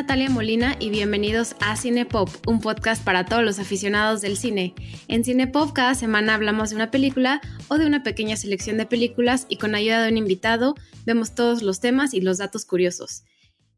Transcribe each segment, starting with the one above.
Natalia Molina y bienvenidos a Cinepop, un podcast para todos los aficionados del cine. En Cinepop cada semana hablamos de una película o de una pequeña selección de películas y con ayuda de un invitado vemos todos los temas y los datos curiosos.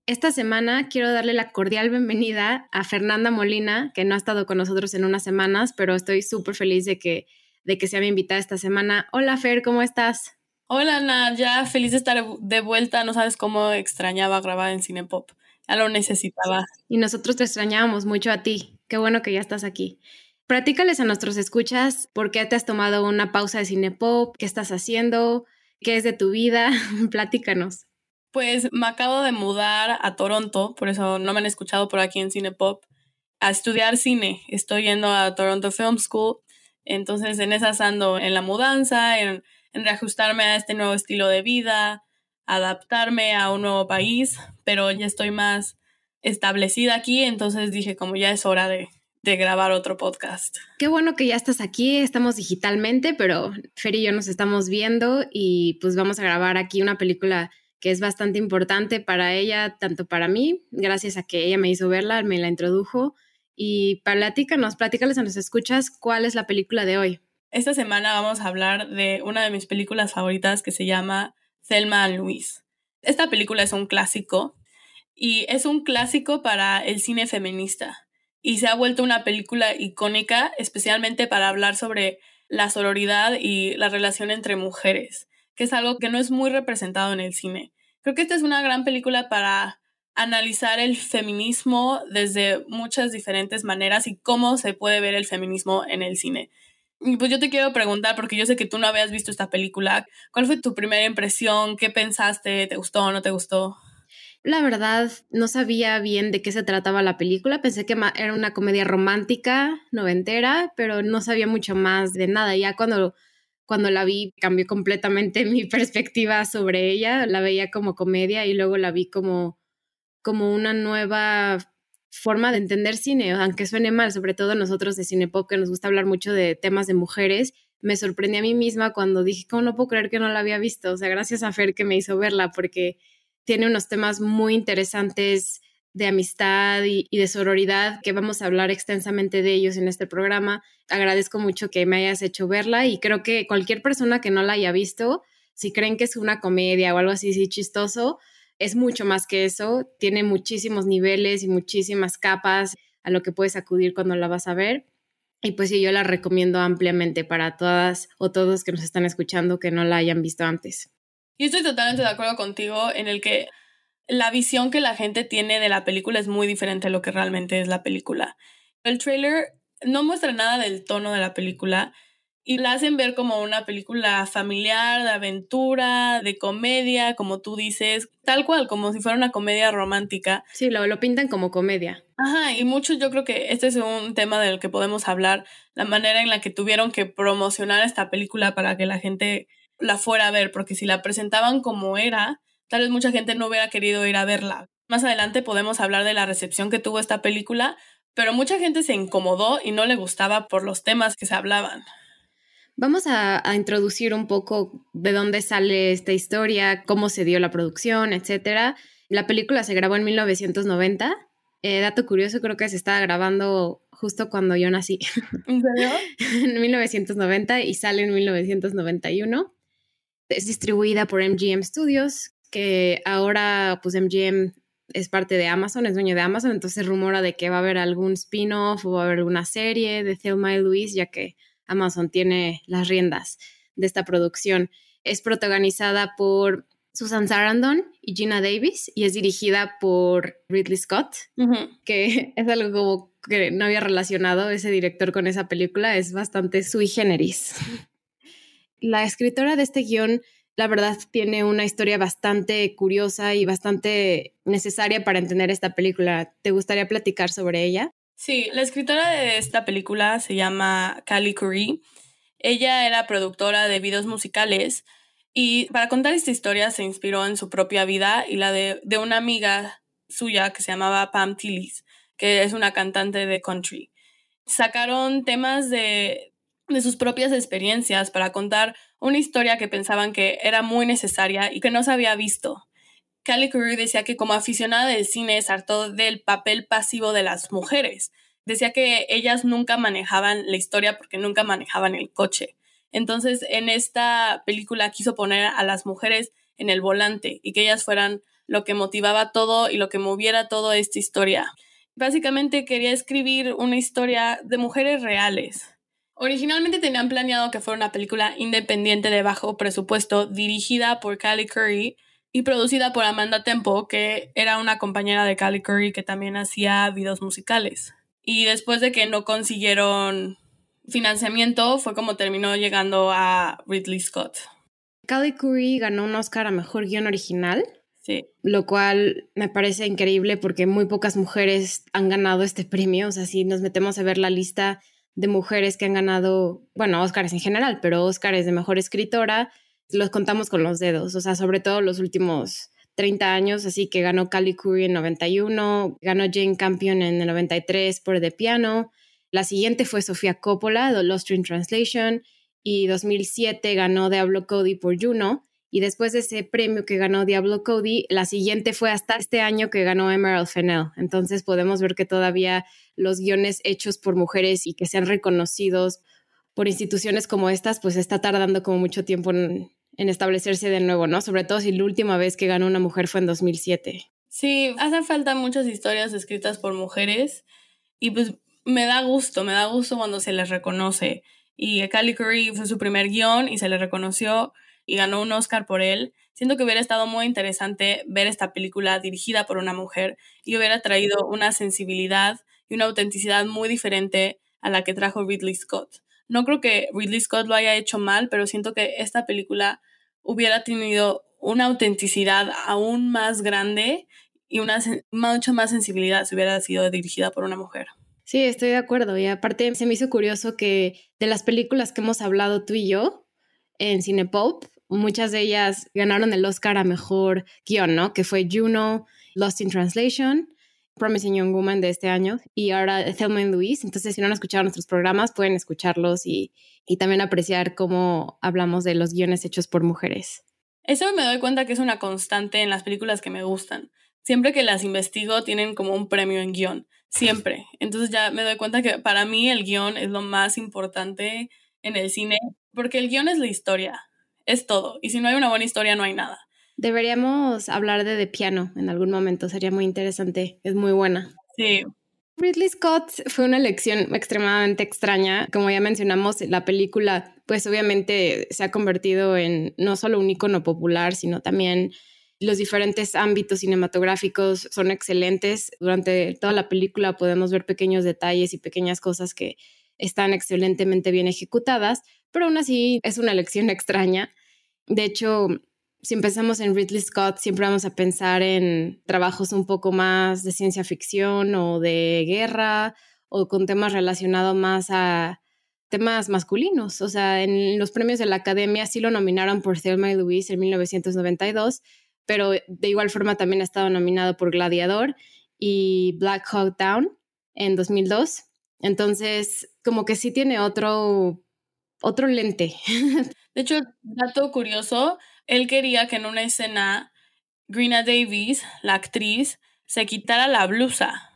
Esta semana quiero darle la cordial bienvenida a Fernanda Molina, que no ha estado con nosotros en unas semanas, pero estoy súper feliz de que, de que sea mi invitada esta semana. Hola Fer, ¿cómo estás? Hola Ana, ya feliz de estar de vuelta. No sabes cómo extrañaba grabar en Cinepop. Ya lo necesitaba. Y nosotros te extrañábamos mucho a ti. Qué bueno que ya estás aquí. Platícales a nuestros escuchas por qué te has tomado una pausa de Cinepop, qué estás haciendo, qué es de tu vida. Platícanos. Pues me acabo de mudar a Toronto, por eso no me han escuchado por aquí en Cinepop, a estudiar cine. Estoy yendo a Toronto Film School. Entonces en esas ando en la mudanza, en, en reajustarme a este nuevo estilo de vida, adaptarme a un nuevo país, pero ya estoy más establecida aquí, entonces dije como ya es hora de, de grabar otro podcast. Qué bueno que ya estás aquí, estamos digitalmente, pero Fer y yo nos estamos viendo y pues vamos a grabar aquí una película que es bastante importante para ella, tanto para mí, gracias a que ella me hizo verla, me la introdujo. Y platícanos, platícales a nos escuchas cuál es la película de hoy. Esta semana vamos a hablar de una de mis películas favoritas que se llama Thelma Louise. Esta película es un clásico y es un clásico para el cine feminista y se ha vuelto una película icónica especialmente para hablar sobre la sororidad y la relación entre mujeres, que es algo que no es muy representado en el cine. Creo que esta es una gran película para analizar el feminismo desde muchas diferentes maneras y cómo se puede ver el feminismo en el cine. Pues yo te quiero preguntar, porque yo sé que tú no habías visto esta película, ¿cuál fue tu primera impresión? ¿Qué pensaste? ¿Te gustó o no te gustó? La verdad, no sabía bien de qué se trataba la película. Pensé que era una comedia romántica, noventera, pero no sabía mucho más de nada. Ya cuando, cuando la vi, cambió completamente mi perspectiva sobre ella. La veía como comedia y luego la vi como, como una nueva forma de entender cine, aunque suene mal, sobre todo nosotros de Cinepop, que nos gusta hablar mucho de temas de mujeres, me sorprendí a mí misma cuando dije, ¿cómo no puedo creer que no la había visto? O sea, gracias a Fer que me hizo verla, porque tiene unos temas muy interesantes de amistad y, de sororidad, que vamos a hablar extensamente de ellos en este programa. Agradezco mucho que me hayas hecho verla y creo que cualquier persona que no la haya visto, si creen que es una comedia o algo así, sí, chistoso, es mucho más que eso, tiene muchísimos niveles y muchísimas capas a lo que puedes acudir cuando la vas a ver. Y pues yo la recomiendo ampliamente para todas o todos que nos están escuchando que no la hayan visto antes. Y estoy totalmente de acuerdo contigo en el que la visión que la gente tiene de la película es muy diferente a lo que realmente es la película. El trailer no muestra nada del tono de la película y la hacen ver como una película familiar, de aventura, de comedia, como tú dices, tal cual, como si fuera una comedia romántica. Sí, lo, lo pintan como comedia. Ajá, y muchos yo creo que este es un tema del que podemos hablar, la manera en la que tuvieron que promocionar esta película para que la gente la fuera a ver, porque si la presentaban como era, tal vez mucha gente no hubiera querido ir a verla. Más adelante podemos hablar de la recepción que tuvo esta película, pero mucha gente se incomodó y no le gustaba por los temas que se hablaban. Vamos a, introducir un poco de dónde sale esta historia, cómo se dio la producción, etcétera. La película se grabó en 1990. Eh, dato curioso, creo que se estaba grabando justo cuando yo nací. ¿En serio? en 1990 y sale en 1991. Es distribuida por MGM Studios, que ahora pues MGM es parte de Amazon, es dueño de Amazon, entonces rumora de que va a haber algún spin-off o va a haber alguna serie de Thelma y Louise, ya que Amazon tiene las riendas de esta producción. Es protagonizada por Susan Sarandon y Gina Davis y es dirigida por Ridley Scott, que es algo como que no había relacionado ese director con esa película, es bastante sui generis. La escritora de este guion, la verdad, tiene una historia bastante curiosa y bastante necesaria para entender esta película. ¿Te gustaría platicar sobre ella? Sí, la escritora de esta película se llama Callie Curry. Ella era productora de videos musicales y para contar esta historia se inspiró en su propia vida y la de, de una amiga suya que se llamaba Pam Tillis, que es una cantante de country. Sacaron temas de, de sus propias experiencias para contar una historia que pensaban que era muy necesaria y que no se había visto. Callie Curry decía que como aficionada del cine se hartó del papel pasivo de las mujeres. Decía que ellas nunca manejaban la historia porque nunca manejaban el coche. Entonces, en esta película quiso poner a las mujeres en el volante y que ellas fueran lo que motivaba todo y lo que moviera toda esta historia. Básicamente quería escribir una historia de mujeres reales. Originalmente tenían planeado que fuera una película independiente de bajo presupuesto dirigida por Callie Curry, y producida por Amanda Tempo, que era una compañera de Callie Curry que también hacía videos musicales. Y después de que no consiguieron financiamiento, fue como terminó llegando a Ridley Scott. Callie Curry ganó un Oscar a Mejor Guión Original. Sí. Lo cual me parece increíble porque muy pocas mujeres han ganado este premio. O sea, si nos metemos a ver la lista de mujeres que han ganado, bueno, Oscars en general, pero Oscars de Mejor Escritora, los contamos con los dedos, o sea, sobre todo los últimos 30 años, así que ganó Callie Curry en 91, ganó Jane Campion en el 93 por The Piano, la siguiente fue Sofía Coppola, The Lost in Translation, y 2007 ganó Diablo Cody por Juno, y después de ese premio que ganó Diablo Cody, la siguiente fue hasta este año que ganó Emerald Fennell. Entonces podemos ver que todavía los guiones hechos por mujeres y que sean reconocidos por instituciones como estas, pues está tardando como mucho tiempo en, en establecerse de nuevo, ¿no? Sobre todo si la última vez que ganó una mujer fue en 2007. Sí, hacen falta muchas historias escritas por mujeres y pues me da gusto, me da gusto cuando se les reconoce. Y Callie Curry fue su primer guion y se le reconoció y ganó un Oscar por él. Siento que hubiera estado muy interesante ver esta película dirigida por una mujer y hubiera traído una sensibilidad y una autenticidad muy diferente a la que trajo Ridley Scott. No creo que Ridley Scott lo haya hecho mal, pero siento que esta película hubiera tenido una autenticidad aún más grande y una mucha más sensibilidad si hubiera sido dirigida por una mujer. Sí, estoy de acuerdo. Y aparte se me hizo curioso que de las películas que hemos hablado tú y yo en Cinepop, muchas de ellas ganaron el Oscar a mejor guion, ¿no? Que fue Juno, Lost in Translation, Promising Young Woman de este año y ahora Thelma and Louise. Entonces, si no han escuchado nuestros programas, pueden escucharlos y, y también apreciar cómo hablamos de los guiones hechos por mujeres. Eso me doy cuenta que es una constante en las películas que me gustan. Siempre que las investigo tienen como un premio en guion, siempre. Entonces ya me doy cuenta que para mí el guion es lo más importante en el cine, porque el guion es la historia, es todo. Y si no hay una buena historia, no hay nada. Deberíamos hablar de The Piano en algún momento, sería muy interesante, es muy buena. Sí. Ridley Scott fue una elección extremadamente extraña. Como ya mencionamos, la película, pues obviamente se ha convertido en no solo un icono popular, sino también los diferentes ámbitos cinematográficos son excelentes. Durante toda la película podemos ver pequeños detalles y pequeñas cosas que están excelentemente bien ejecutadas, pero aún así es una elección extraña. De hecho, si empezamos en Ridley Scott, siempre vamos a pensar en trabajos un poco más de ciencia ficción o de guerra o con temas relacionados más a temas masculinos. O sea, en los premios de la Academia sí lo nominaron por Thelma y Louise en 1992, pero de igual forma también ha estado nominado por Gladiador y Black Hawk Down en 2002. Entonces, como que sí tiene otro, otro lente. De hecho, dato curioso, él quería que en una escena Greena Davis, la actriz, se quitara la blusa.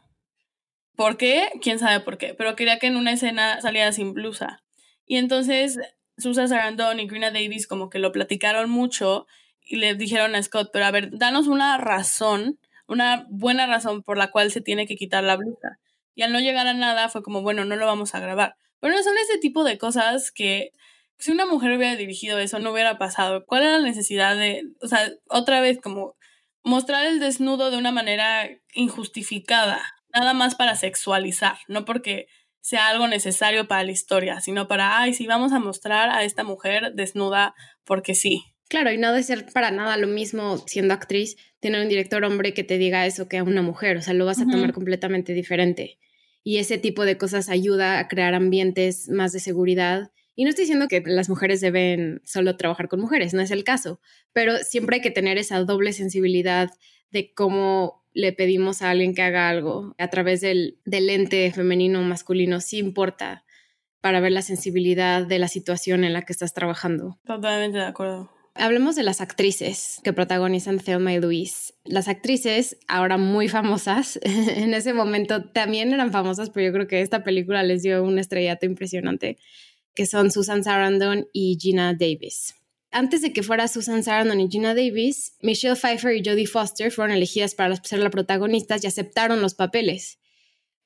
¿Por qué? Quién sabe por qué, pero quería que en una escena saliera sin blusa. Y entonces Susan Sarandon y Greena Davis como que lo platicaron mucho y le dijeron a Scott, pero a ver, danos una razón, una buena razón por la cual se tiene que quitar la blusa. Y al no llegar a nada fue como, bueno, no lo vamos a grabar. Pero no son ese tipo de cosas que si una mujer hubiera dirigido eso, no hubiera pasado. ¿Cuál era la necesidad de, o sea, otra vez como mostrar el desnudo de una manera injustificada, nada más para sexualizar, no porque sea algo necesario para la historia, sino para, ay, sí, vamos a mostrar a esta mujer desnuda porque sí. Claro, y no de ser para nada lo mismo siendo actriz, tener un director hombre que te diga eso que a una mujer, o sea, lo vas a tomar completamente diferente. Y ese tipo de cosas ayuda a crear ambientes más de seguridad y no estoy diciendo que las mujeres deben solo trabajar con mujeres, no es el caso, pero siempre hay que tener esa doble sensibilidad de cómo le pedimos a alguien que haga algo a través del, del ente femenino o masculino, sí importa para ver la sensibilidad de la situación en la que estás trabajando. Totalmente de acuerdo. Hablemos de las actrices que protagonizan Thelma y Louise. Las actrices, ahora muy famosas, en ese momento también eran famosas, pero yo creo que esta película les dio un estrellato impresionante, que son Susan Sarandon y Gina Davis. Antes de que fuera Susan Sarandon y Gina Davis, Michelle Pfeiffer y Jodie Foster fueron elegidas para ser las protagonistas y aceptaron los papeles.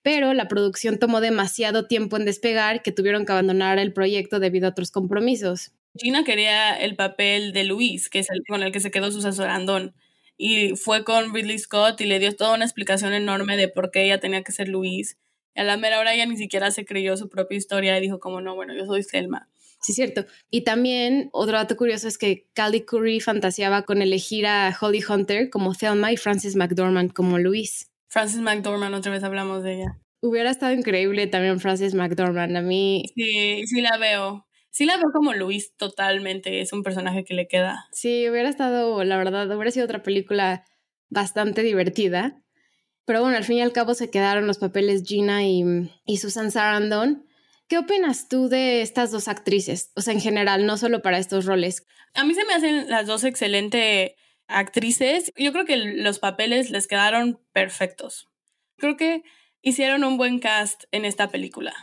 Pero la producción tomó demasiado tiempo en despegar que tuvieron que abandonar el proyecto debido a otros compromisos. Gina quería el papel de Luis, que es el con el que se quedó Susan Sarandon. Y fue con Ridley Scott y le dio toda una explicación enorme de por qué ella tenía que ser Luis. A la mera hora ella ni siquiera se creyó su propia historia y dijo como no, bueno, yo soy Selma. Sí, cierto. Y también otro dato curioso es que Callie Curry fantaseaba con elegir a Holly Hunter como Thelma y Frances McDormand como Luis. Frances McDormand, otra vez hablamos de ella. Hubiera estado increíble también Frances McDormand. A mí. Sí, sí la veo sí la veo como Luis totalmente, es un personaje que le queda. Sí, hubiera estado, la verdad, hubiera sido otra película bastante divertida. Pero bueno, al fin y al cabo se quedaron los papeles Gina y, y Susan Sarandon. ¿Qué opinas tú de estas dos actrices? O sea, en general, no solo para estos roles. A mí se me hacen las dos excelentes actrices. Yo creo que los papeles les quedaron perfectos. Creo que hicieron un buen cast en esta película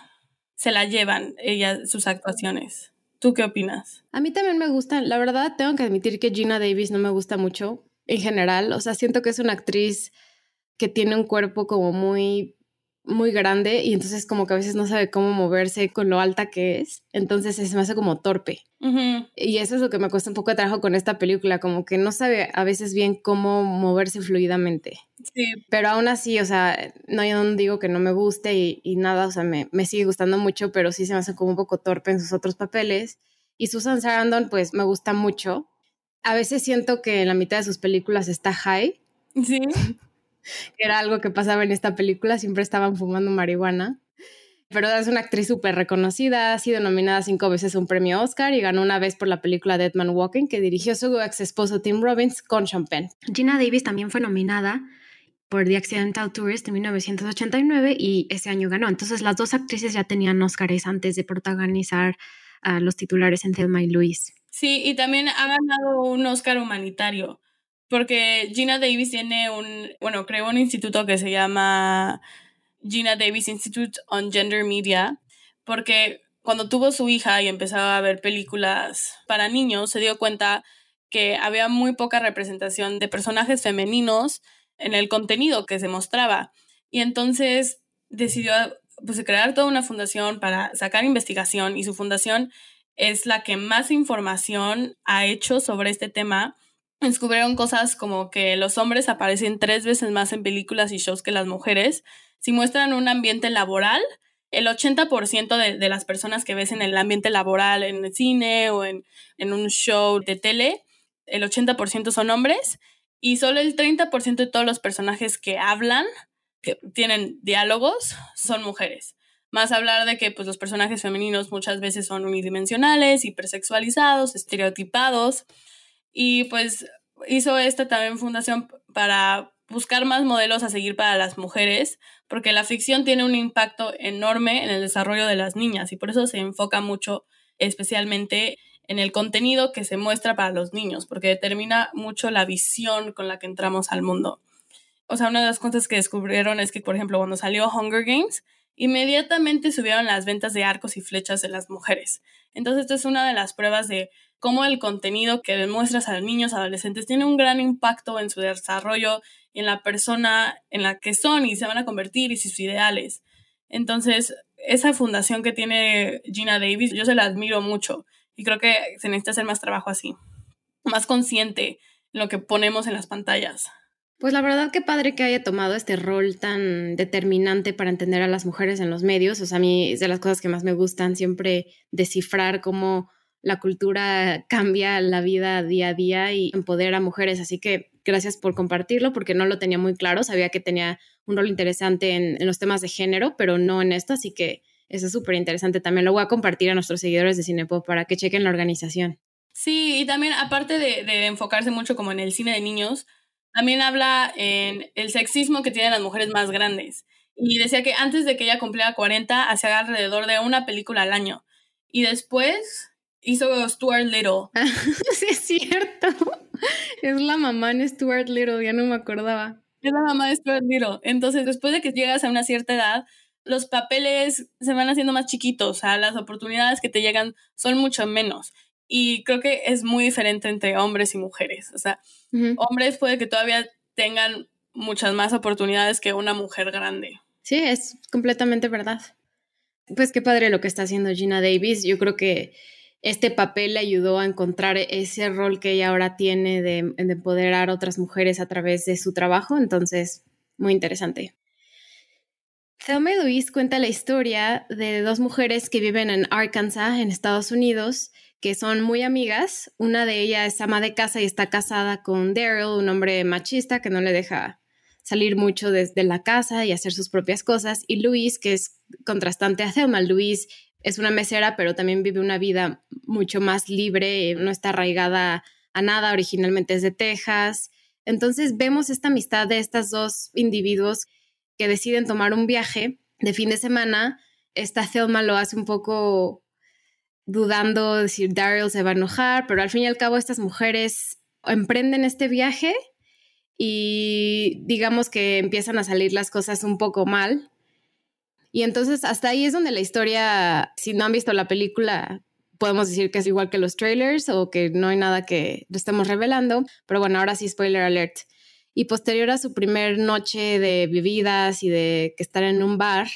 se la llevan ellas sus actuaciones. ¿Tú qué opinas? A mí también me gustan. La verdad, tengo que admitir que Gina Davis no me gusta mucho en general. O sea, siento que es una actriz que tiene un cuerpo como muy muy grande y entonces como que a veces no sabe cómo moverse con lo alta que es, entonces se me hace como torpe. Y eso es lo que me cuesta un poco de trabajo con esta película, como que no sabe a veces bien cómo moverse fluidamente. Sí. Pero aún así, o sea, no, yo no digo que no me guste y, nada, o sea, me, me, sigue gustando mucho, pero sí se me hace como un poco torpe en sus otros papeles. Y Susan Sarandon, pues me gusta mucho. A veces siento que en la mitad de sus películas está high. Sí. era algo que pasaba en esta película, siempre estaban fumando marihuana. Pero es una actriz súper reconocida, ha sido nominada cinco veces a un premio Oscar y ganó una vez por la película Dead Man Walking, que dirigió su ex esposo Tim Robbins con Sean Penn. Gina Davis también fue nominada por The Accidental Tourist en 1989 y ese año ganó. Entonces las dos actrices ya tenían Oscars antes de protagonizar a los titulares en Thelma y Louise. Sí, y también ha ganado un Oscar humanitario porque Gina Davis tiene un, bueno, creó un instituto que se llama Gina Davis Institute on Gender Media, porque cuando tuvo su hija y empezaba a ver películas para niños, se dio cuenta que había muy poca representación de personajes femeninos en el contenido que se mostraba. Y entonces decidió pues, crear toda una fundación para sacar investigación y su fundación es la que más información ha hecho sobre este tema descubrieron cosas como que los hombres aparecen tres veces más en películas y shows que las mujeres. Si muestran un ambiente laboral, el 80% de, de las personas que ves en el ambiente laboral, en el cine o en, en un show de tele, el 80% son hombres y solo el 30% de todos los personajes que hablan, que tienen diálogos, son mujeres. Más hablar de que pues, los personajes femeninos muchas veces son unidimensionales, hipersexualizados, estereotipados. Y pues hizo esta también fundación para buscar más modelos a seguir para las mujeres, porque la ficción tiene un impacto enorme en el desarrollo de las niñas y por eso se enfoca mucho especialmente en el contenido que se muestra para los niños, porque determina mucho la visión con la que entramos al mundo. O sea, una de las cosas que descubrieron es que, por ejemplo, cuando salió Hunger Games, inmediatamente subieron las ventas de arcos y flechas de las mujeres. Entonces, esto es una de las pruebas de cómo el contenido que demuestras a los niños, adolescentes, tiene un gran impacto en su desarrollo en la persona en la que son y se van a convertir y sus ideales. Entonces, esa fundación que tiene Gina Davis, yo se la admiro mucho y creo que se necesita hacer más trabajo así, más consciente en lo que ponemos en las pantallas. Pues la verdad que padre que haya tomado este rol tan determinante para entender a las mujeres en los medios. O sea, a mí es de las cosas que más me gustan siempre descifrar cómo la cultura cambia la vida día a día y empodera a mujeres. Así que gracias por compartirlo porque no lo tenía muy claro. Sabía que tenía un rol interesante en, los temas de género, pero no en esto. Así que eso es súper interesante. También lo voy a compartir a nuestros seguidores de Cinepop para que chequen la organización. Sí, y también aparte de, enfocarse mucho como en el cine de niños, también habla en el sexismo que tienen las mujeres más grandes. Y decía que antes de que ella cumpliera 40, hacía alrededor de una película al año. Y después hizo Stuart Little. sí, es cierto. Es la mamá en Stuart Little, ya no me acordaba. Es la mamá de Stuart Little. Entonces, después de que llegas a una cierta edad, los papeles se van haciendo más chiquitos, o sea, las oportunidades que te llegan son mucho menos. Y creo que es muy diferente entre hombres y mujeres. O sea, hombres puede que todavía tengan muchas más oportunidades que una mujer grande. Sí, es completamente verdad. Pues qué padre lo que está haciendo Gina Davis. Yo creo que este papel le ayudó a encontrar ese rol que ella ahora tiene de, de empoderar a otras mujeres a través de su trabajo. Entonces, muy interesante. Thelma y Louise cuenta la historia de dos mujeres que viven en Arkansas, en Estados Unidos, que son muy amigas. Una de ellas es ama de casa y está casada con Daryl, un hombre machista que no le deja salir mucho desde la casa y hacer sus propias cosas. Y Louise, que es contrastante a Thelma. Louise es una mesera, pero también vive una vida mucho más libre, no está arraigada a nada, originalmente es de Texas. Entonces vemos esta amistad de estas dos individuos que deciden tomar un viaje de fin de semana. Esta Thelma lo hace un poco dudando de si Daryl se va a enojar, pero al fin y al cabo estas mujeres emprenden este viaje y digamos que empiezan a salir las cosas un poco mal. Y entonces hasta ahí es donde la historia, si no han visto la película, podemos decir que es igual que los trailers o que no hay nada que estemos revelando, pero bueno, ahora sí, spoiler alert. Y posterior a su primer noche de bebidas y de estar en un bar,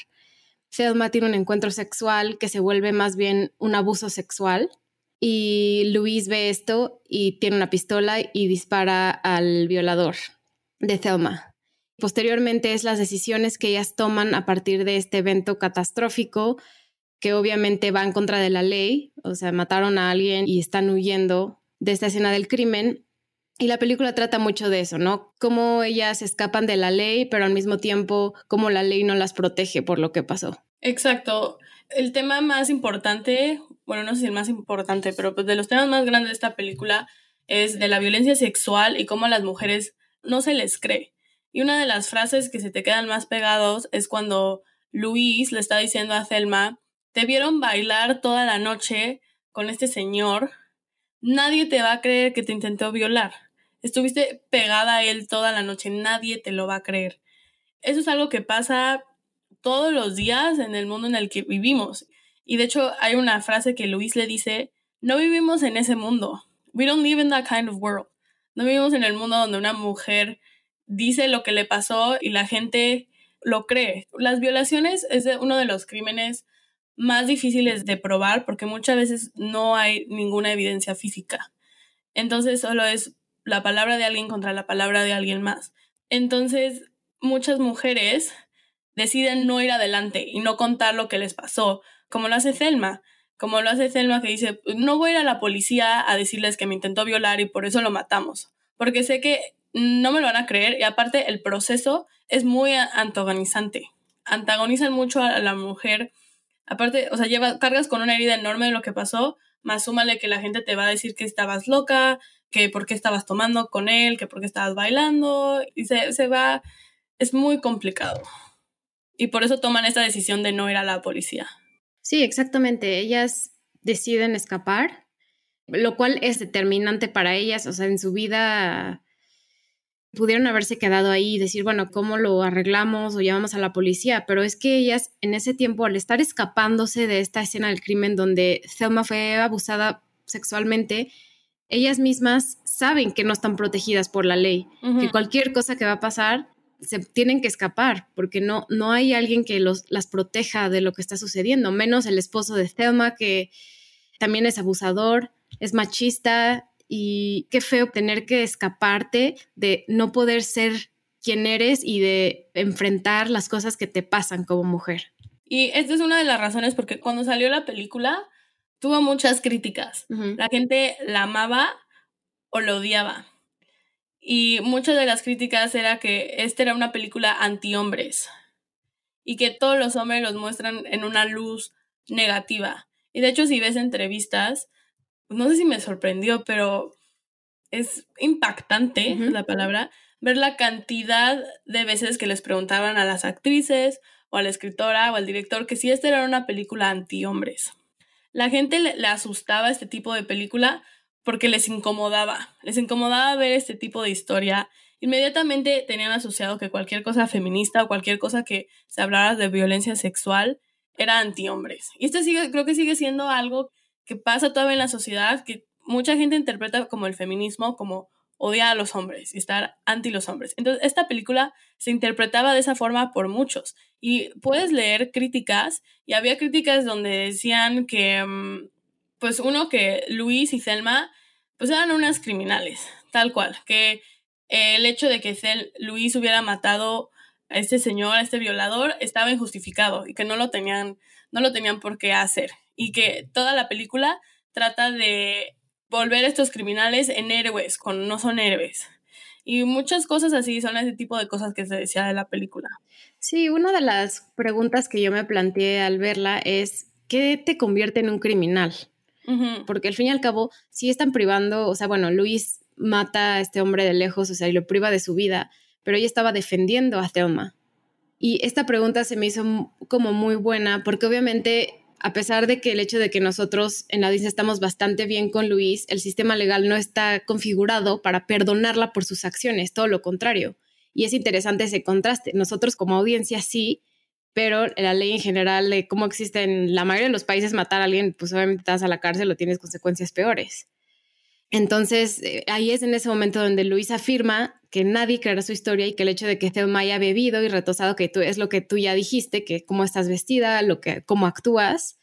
Selma tiene un encuentro sexual que se vuelve más bien un abuso sexual. Y Luis ve esto y tiene una pistola y dispara al violador de Thelma. Posteriormente es las decisiones que ellas toman a partir de este evento catastrófico que obviamente va en contra de la ley, o sea, mataron a alguien y están huyendo de esta escena del crimen. Y la película trata mucho de eso, ¿no? Cómo ellas escapan de la ley, pero al mismo tiempo cómo la ley no las protege por lo que pasó. Exacto. El tema más importante, bueno, no sé si el más importante, pero pues de los temas más grandes de esta película es de la violencia sexual y cómo a las mujeres no se les cree. Y una de las frases que se te quedan más pegados es cuando Luis le está diciendo a Thelma, te vieron bailar toda la noche con este señor, nadie te va a creer que te intentó violar. Estuviste pegada a él toda la noche, nadie te lo va a creer. Eso es algo que pasa todos los días en el mundo en el que vivimos. Y de hecho hay una frase que Luis le dice, no vivimos en ese mundo. We don't live in that kind of world. No vivimos en el mundo donde una mujer dice lo que le pasó y la gente lo cree. Las violaciones es uno de los crímenes más difíciles de probar porque muchas veces no hay ninguna evidencia física. Entonces solo es la palabra de alguien contra la palabra de alguien más. Entonces muchas mujeres deciden no ir adelante y no contar lo que les pasó, como lo hace Selma, como lo hace Selma que dice, no voy a ir a la policía a decirles que me intentó violar y por eso lo matamos, porque sé que no me lo van a creer y aparte el proceso es muy antagonizante. Antagonizan mucho a la mujer. Aparte, o sea, lleva, cargas con una herida enorme de lo que pasó, más súmale que la gente te va a decir que estabas loca, que por qué estabas tomando con él, que por qué estabas bailando, y se, se va, es muy complicado. Y por eso toman esta decisión de no ir a la policía. Sí, exactamente. Ellas deciden escapar, lo cual es determinante para ellas, o sea, en su vida pudieron haberse quedado ahí y decir, bueno, ¿cómo lo arreglamos o llamamos a la policía? Pero es que ellas en ese tiempo, al estar escapándose de esta escena del crimen donde Thelma fue abusada sexualmente, ellas mismas saben que no están protegidas por la ley, que cualquier cosa que va a pasar se tienen que escapar porque no, no hay alguien que los, las proteja de lo que está sucediendo, menos el esposo de Thelma que también es abusador, es machista y qué feo tener que escaparte de no poder ser quien eres y de enfrentar las cosas que te pasan como mujer. Y esta es una de las razones porque cuando salió la película tuvo muchas críticas. La gente la amaba o la odiaba. Y muchas de las críticas era que esta era una película anti-hombres y que todos los hombres los muestran en una luz negativa. Y de hecho, si ves entrevistas, no sé si me sorprendió, pero es impactante la palabra, ver la cantidad de veces que les preguntaban a las actrices o a la escritora o al director que si esta era una película anti-hombres. la gente le, asustaba este tipo de película porque les incomodaba, les incomodaba ver este tipo de historia. Inmediatamente tenían asociado que cualquier cosa feminista o cualquier cosa que se hablara de violencia sexual era antihombres. Y esto sigue, creo que sigue siendo algo que pasa todavía en la sociedad, que mucha gente interpreta como el feminismo, como odiar a los hombres y estar anti los hombres. Entonces, esta película se interpretaba de esa forma por muchos. Y puedes leer críticas, y había críticas donde decían que, mm, pues uno, que Luis y Selma, pues eran unas criminales, tal cual, que el hecho de que Luis hubiera matado a este señor, a este violador, estaba injustificado y que no lo tenían, no lo tenían por qué hacer. Y que toda la película trata de volver a estos criminales en héroes, cuando no son héroes. Y muchas cosas así son ese tipo de cosas que se decía de la película. Sí, una de las preguntas que yo me planteé al verla es, ¿qué te convierte en un criminal? Porque al fin y al cabo, si están privando, o sea, bueno, Luis mata a este hombre de lejos, o sea, y lo priva de su vida, pero ella estaba defendiendo a Thelma. Y esta pregunta se me hizo como muy buena, porque obviamente a pesar de que el hecho de que nosotros en la estamos bastante bien con Luis, el sistema legal no está configurado para perdonarla por sus acciones, todo lo contrario. Y es interesante ese contraste. Nosotros como audiencia sí, pero la ley en general de cómo existe en la mayoría de los países matar a alguien, pues obviamente estás a la cárcel o tienes consecuencias peores. Entonces, eh, ahí es en ese momento donde Luis afirma que nadie creerá su historia y que el hecho de que Thelma haya bebido y retosado, que tú es lo que tú ya dijiste, que cómo estás vestida, lo que, cómo actúas,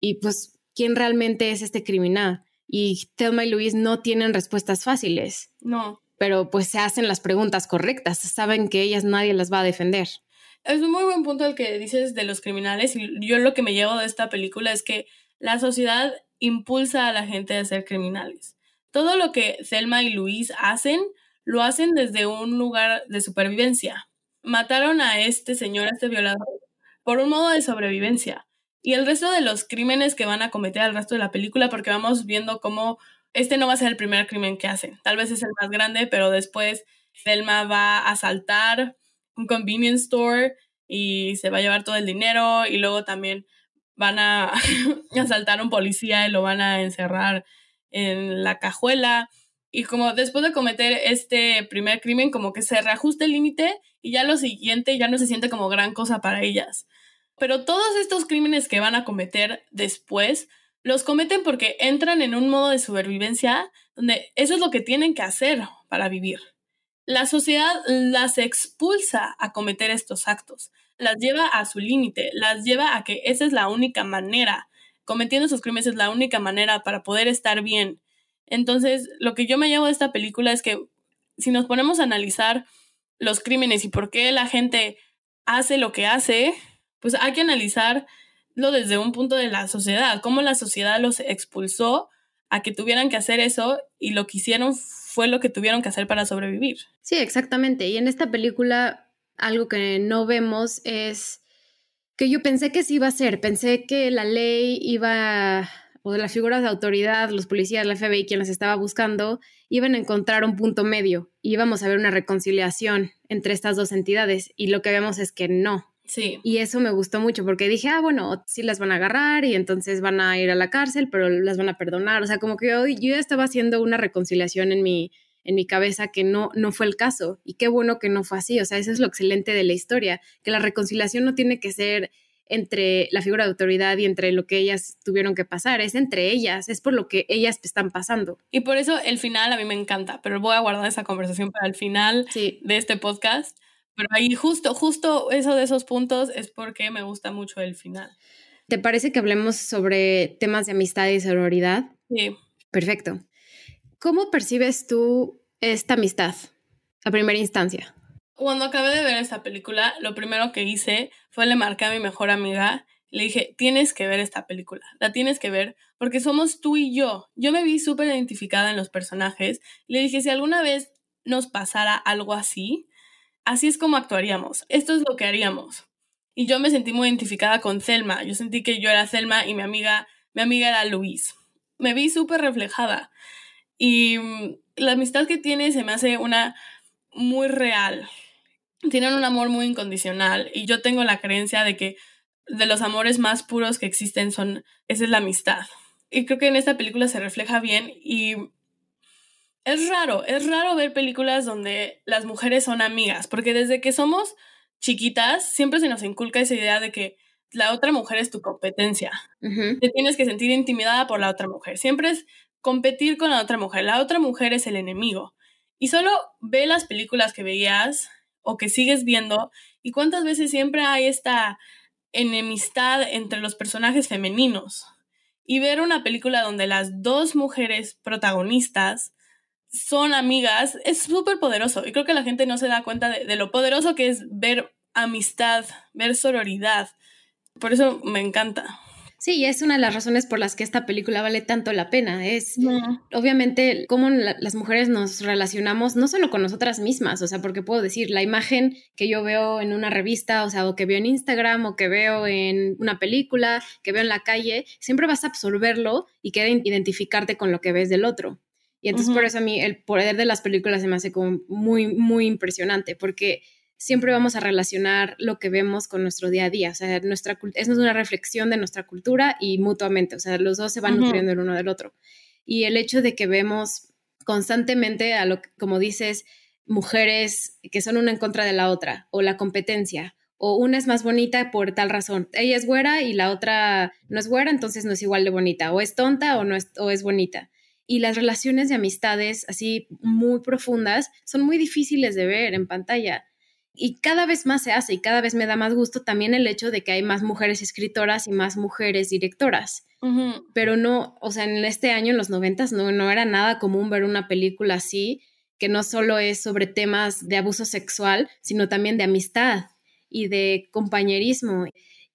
y pues quién realmente es este criminal. Y Thelma y Luis no tienen respuestas fáciles. No. Pero pues se hacen las preguntas correctas, saben que ellas nadie las va a defender. Es un muy buen punto el que dices de los criminales y yo lo que me llevo de esta película es que la sociedad impulsa a la gente a ser criminales. Todo lo que Thelma y Luis hacen lo hacen desde un lugar de supervivencia. Mataron a este señor, a este violador, por un modo de sobrevivencia. Y el resto de los crímenes que van a cometer al resto de la película, porque vamos viendo cómo este no va a ser el primer crimen que hacen. Tal vez es el más grande, pero después Thelma va a asaltar un convenience store y se va a llevar todo el dinero y luego también van a asaltar a un policía y lo van a encerrar en la cajuela y como después de cometer este primer crimen, como que se reajusta el límite y ya lo siguiente ya no se siente como gran cosa para ellas. Pero todos estos crímenes que van a cometer después, los cometen porque entran en un modo de supervivencia donde eso es lo que tienen que hacer para vivir. La sociedad las expulsa a cometer estos actos, las lleva a su límite, las lleva a que esa es la única manera, cometiendo esos crímenes es la única manera para poder estar bien entonces, lo que yo me llevo de esta película es que si nos ponemos a analizar los crímenes y por qué la gente hace lo que hace, pues hay que analizarlo desde un punto de la sociedad, cómo la sociedad los expulsó a que tuvieran que hacer eso y lo que hicieron fue lo que tuvieron que hacer para sobrevivir. Sí, exactamente. Y en esta película algo que no vemos es que yo pensé que sí iba a ser, pensé que la ley iba o las figuras de autoridad, los policías, la FBI, quien las estaba buscando, iban a encontrar un punto medio y íbamos a ver una reconciliación entre estas dos entidades. Y lo que vemos es que no. Sí. Y eso me gustó mucho porque dije, ah, bueno, sí las van a agarrar y entonces van a ir a la cárcel, pero las van a perdonar. O sea, como que yo, yo ya estaba haciendo una reconciliación en mi, en mi cabeza que no, no fue el caso. Y qué bueno que no fue así. O sea, eso es lo excelente de la historia, que la reconciliación no tiene que ser entre la figura de autoridad y entre lo que ellas tuvieron que pasar, es entre ellas, es por lo que ellas están pasando. Y por eso el final a mí me encanta, pero voy a guardar esa conversación para el final de este podcast. Pero ahí justo, justo eso de esos puntos es porque me gusta mucho el final. ¿Te parece que hablemos sobre temas de amistad y sororidad? Sí. Perfecto. ¿Cómo percibes tú esta amistad a primera instancia? Cuando acabé de ver esta película, lo primero que hice fue le marqué a mi mejor amiga. Le dije, tienes que ver esta película, la tienes que ver porque somos tú y yo. Yo me vi súper identificada en los personajes. Le dije, si alguna vez nos pasara algo así, así es como actuaríamos. Esto es lo que haríamos. Y yo me sentí muy identificada con Selma. Yo sentí que yo era Selma y mi amiga, mi amiga era Luis. Me vi súper reflejada. Y mm, la amistad que tiene se me hace una muy real tienen un amor muy incondicional y yo tengo la creencia de que de los amores más puros que existen son, esa es la amistad. Y creo que en esta película se refleja bien y es raro, es raro ver películas donde las mujeres son amigas, porque desde que somos chiquitas siempre se nos inculca esa idea de que la otra mujer es tu competencia. Te tienes que sentir intimidada por la otra mujer. Siempre es competir con la otra mujer. La otra mujer es el enemigo. Y solo ve las películas que veías o que sigues viendo y cuántas veces siempre hay esta enemistad entre los personajes femeninos. Y ver una película donde las dos mujeres protagonistas son amigas es súper poderoso. Y creo que la gente no se da cuenta de, de, lo poderoso que es ver amistad, ver sororidad. Por eso me encanta. Sí, es una de las razones por las que esta película vale tanto la pena. Es obviamente cómo las mujeres nos relacionamos no solo con nosotras mismas, o sea, porque puedo decir, la imagen que yo veo en una revista, o sea, o que veo en Instagram, o que veo en una película, que veo en la calle, siempre vas a absorberlo y queda identificarte con lo que ves del otro. Y entonces por eso a mí el poder de las películas se me hace como muy, muy impresionante, porque siempre vamos a relacionar lo que vemos con nuestro día a día. O sea, nuestra, es una reflexión de nuestra cultura y mutuamente. O sea, los dos se van nutriendo el uno del otro. Y el hecho de que vemos constantemente a lo como dices, mujeres que son una en contra de la otra, o la competencia, o una es más bonita por tal razón. Ella es güera y la otra no es güera, entonces no es igual de bonita, o es tonta o no es, o es bonita. Y las relaciones de amistades así muy profundas son muy difíciles de ver en pantalla y cada vez más se hace y cada vez me da más gusto también el hecho de que hay más mujeres escritoras y más mujeres directoras. Pero no, o sea, en este año, en los noventas, no, no era nada común ver una película así, que no solo es sobre temas de abuso sexual, sino también de amistad y de compañerismo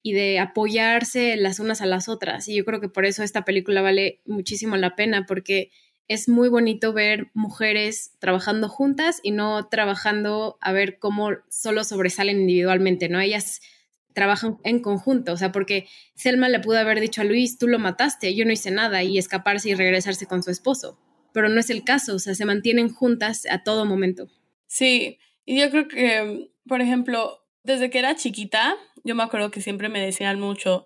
y de apoyarse las unas a las otras. Y yo creo que por eso esta película vale muchísimo la pena, porque es muy bonito ver mujeres trabajando juntas y no trabajando a ver cómo solo sobresalen individualmente, ¿no? Ellas trabajan en conjunto, o sea, porque Selma le pudo haber dicho a Luis, tú lo mataste, yo no hice nada y escaparse y regresarse con su esposo, pero no es el caso, o sea, se mantienen juntas a todo momento. Sí, y yo creo que, por ejemplo, desde que era chiquita, yo me acuerdo que siempre me decían mucho